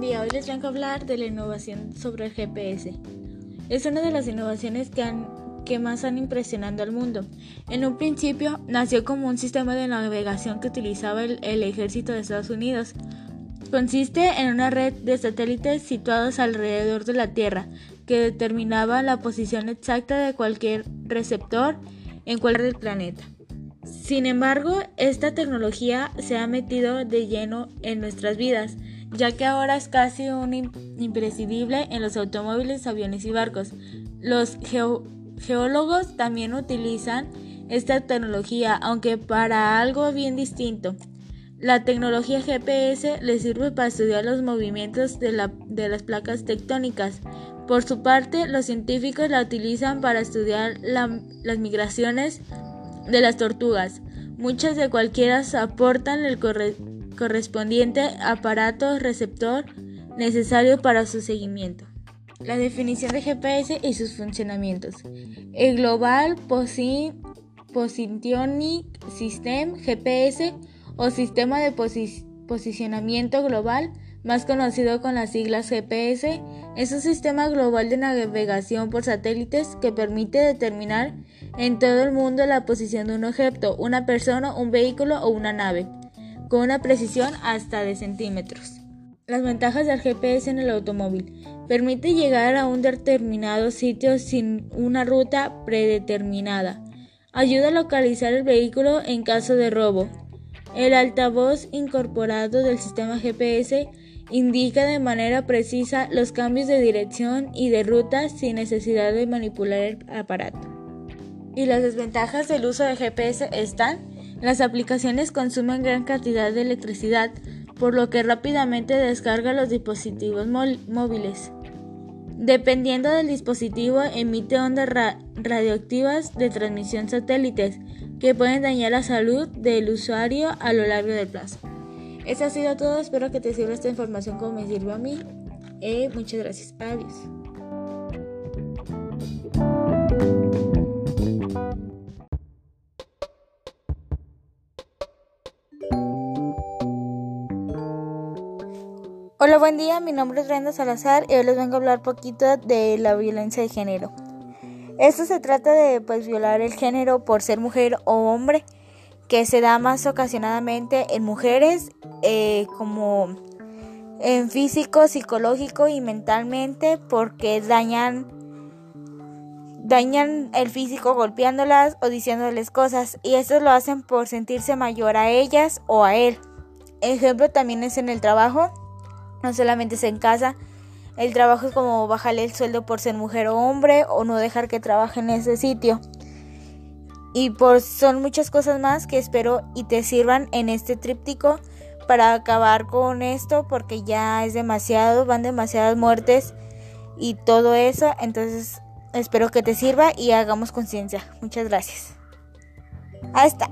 día. Hoy les vengo a hablar de la innovación sobre el GPS. Es una de las innovaciones que, más han impresionado al mundo. En un principio nació como un sistema de navegación que utilizaba el, ejército de Estados Unidos. Consiste en una red de satélites situados alrededor de la Tierra que determinaba la posición exacta de cualquier receptor en cualquier planeta. Sin embargo, esta tecnología se ha metido de lleno en nuestras vidas, ya que ahora es casi un imprescindible en los automóviles, aviones y barcos. Los geólogos también utilizan esta tecnología, aunque para algo bien distinto. La tecnología GPS les sirve para estudiar los movimientos de, las placas tectónicas. Por su parte, los científicos la utilizan para estudiar las migraciones de las tortugas. Muchas de cualquiera aportan el correspondiente aparato receptor necesario para su seguimiento. La definición de GPS y sus funcionamientos. El Global Positioning System GPS o Sistema de Posicionamiento Global, más conocido con las siglas GPS, es un sistema global de navegación por satélites que permite determinar en todo el mundo la posición de un objeto, una persona, un vehículo o una nave, con una precisión hasta de centímetros. Las ventajas del GPS en el automóvil. Permite llegar a un determinado sitio sin una ruta predeterminada. Ayuda a localizar el vehículo en caso de robo. El altavoz incorporado del sistema GPS indica de manera precisa los cambios de dirección y de ruta sin necesidad de manipular el aparato. Y las desventajas del uso de GPS están, las aplicaciones consumen gran cantidad de electricidad, por lo que rápidamente descarga los dispositivos móviles. Dependiendo del dispositivo, emite ondas radioactivas de transmisión satélites que pueden dañar la salud del usuario a lo largo del plazo. Eso ha sido todo, espero que te sirva esta información como me sirvió a mí. Eh, muchas gracias, adiós. Hola, buen día. Mi nombre es Brenda Salazar y hoy les vengo a hablar poquito de la violencia de género. Esto se trata de pues violar el género por ser mujer o hombre, que se da más ocasionadamente en mujeres eh, como en físico, psicológico y mentalmente porque dañan dañan el físico golpeándolas o diciéndoles cosas y eso lo hacen por sentirse mayor a ellas o a él. Ejemplo también es en el trabajo no solamente es en casa. El trabajo es como bajarle el sueldo por ser mujer o hombre o no dejar que trabaje en ese sitio. Y por son muchas cosas más que espero y te sirvan en este tríptico para acabar con esto porque ya es demasiado, van demasiadas muertes y todo eso. Entonces espero que te sirva y hagamos conciencia. Muchas gracias. Hasta.